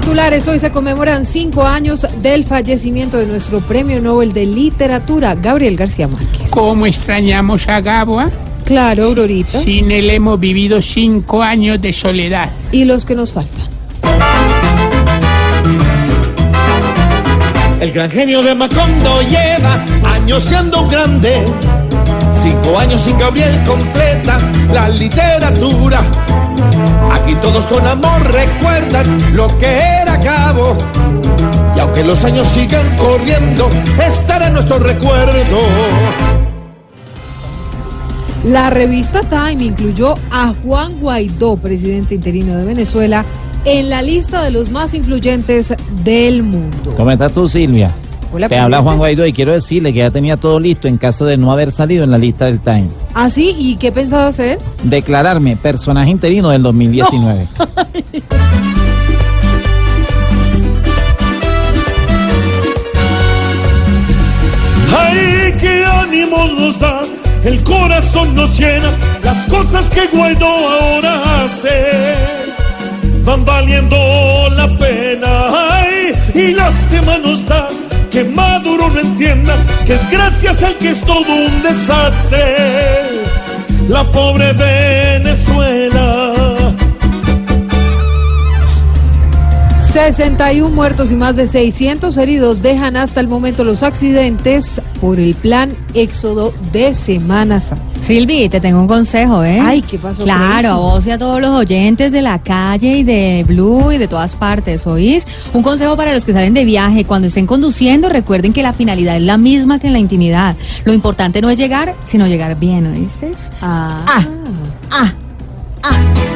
titulares, hoy se conmemoran cinco años del fallecimiento de nuestro premio Nobel de Literatura, Gabriel García Márquez. ¿Cómo extrañamos a Gabo? ah? Claro, Aurorita. Sin él hemos vivido cinco años de soledad. Y los que nos faltan. El gran genio de Macondo lleva años siendo un grande. Cinco años sin Gabriel completa la literatura. Aquí todos con amor recuerdan lo que era Cabo. Y aunque los años sigan corriendo, estará en nuestro recuerdo. La revista Time incluyó a Juan Guaidó, presidente interino de Venezuela, en la lista de los más influyentes del mundo. ¿Cómo estás tú, Silvia? Hola, Te habla. Juan Guaidó y quiero decirle que ya tenía todo listo en caso de no haber salido en la lista del Time. ¿Ah, sí? ¿Y qué pensaba hacer? Declararme personaje interino del 2019. ¡Ay, qué ánimo nos da! El corazón nos llena, las cosas que Guaidó ahora hace van valiendo la pena. ¡Ay! Y lástima nos da que Maduro no entienda que es gracias al que es todo un desastre. La pobre Venezuela. 61 muertos y más de 600 heridos dejan hasta el momento los accidentes por el plan éxodo de Semana Santa. Silvi, te tengo un consejo, ¿eh? Ay, ¿qué pasó, Claro, a vos y a todos los oyentes de la calle y de Blue y de todas partes, ¿oís? Un consejo para los que salen de viaje, cuando estén conduciendo, recuerden que la finalidad es la misma que en la intimidad. Lo importante no es llegar, sino llegar bien, ¿oíste? Ah. Ah, ah. Mucho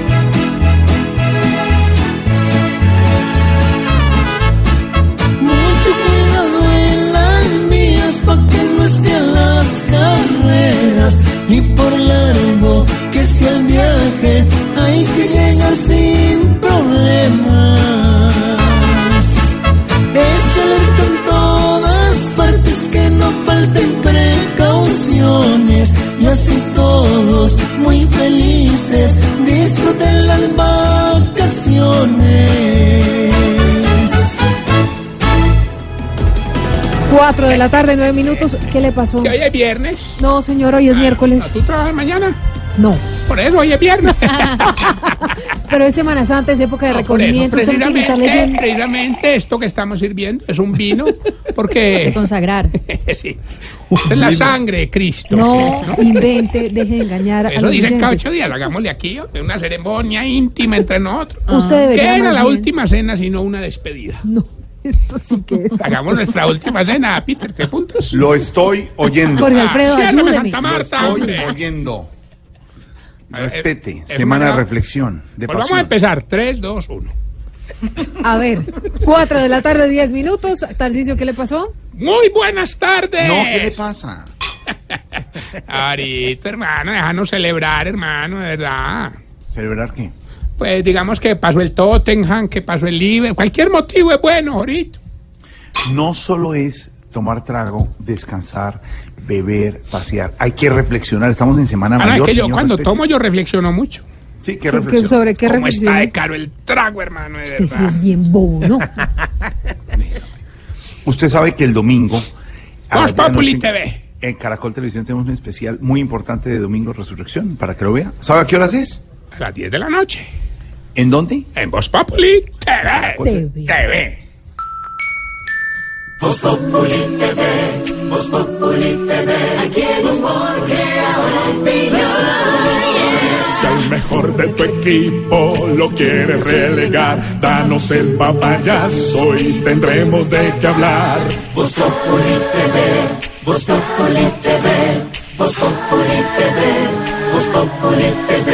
4 de la tarde, 9 minutos. ¿Qué le pasó? Que hoy es viernes. No, señor, hoy es miércoles. ¿Tú trabajas mañana? No. Por eso hoy es viernes. Pero es Semana Santa, es época de No, eso, recogimiento. No precisamente, precisamente esto que estamos sirviendo es un vino porque De consagrar. sí, es la sangre de Cristo. No invente, deje de engañar a Eso los dicen cada ocho días, hagámosle aquí una ceremonia íntima entre nosotros. Usted debería ¿Qué era la bien- última cena sino una despedida? No, esto sí que es. Hagamos nuestra última cena, Peter, ¿te apuntas? Lo estoy oyendo. Jorge Alfredo, Ciérrame, ayúdeme. Santa Lo Marta, estoy oyendo. Respete. Eh, Semana de reflexión, de Pues vamos a empezar. 3, 2, 1. A ver, 4 de la tarde, 10 minutos. Tarcicio, ¿qué le pasó? Muy buenas tardes. No, ¿qué le pasa? Ahorita, hermano, déjanos celebrar, hermano, de verdad. ¿Celebrar qué? Pues digamos que pasó el Tottenham, que pasó el Liverpool. Cualquier motivo es bueno, ahorita. No solo es tomar trago, descansar, beber, pasear. Hay que reflexionar. Estamos en Semana Ah, no, es Mayor. que yo señor, cuando respete. tomo yo reflexiono mucho. Sí, ¿qué ¿Qué- reflexión? ¿Sobre qué ¿Cómo está reflexión? de caro el trago, hermano, de Usted sí es bien bobo, ¿no? Usted sabe que el domingo. Voz las 10 de la Populi noche, TV. En Caracol Televisión tenemos un especial muy importante de Domingo Resurrección, para que lo vea. ¿Sabe a qué horas es? A las 10 de la noche. ¿En dónde? En Voz Populi TV. TV. TV. Si al mejor de tu equipo lo quieres relegar, danos el papayazo y tendremos de qué hablar. Voz Populi TV, Voz Populi TV, Voz Populi TV, Voz Populi TV.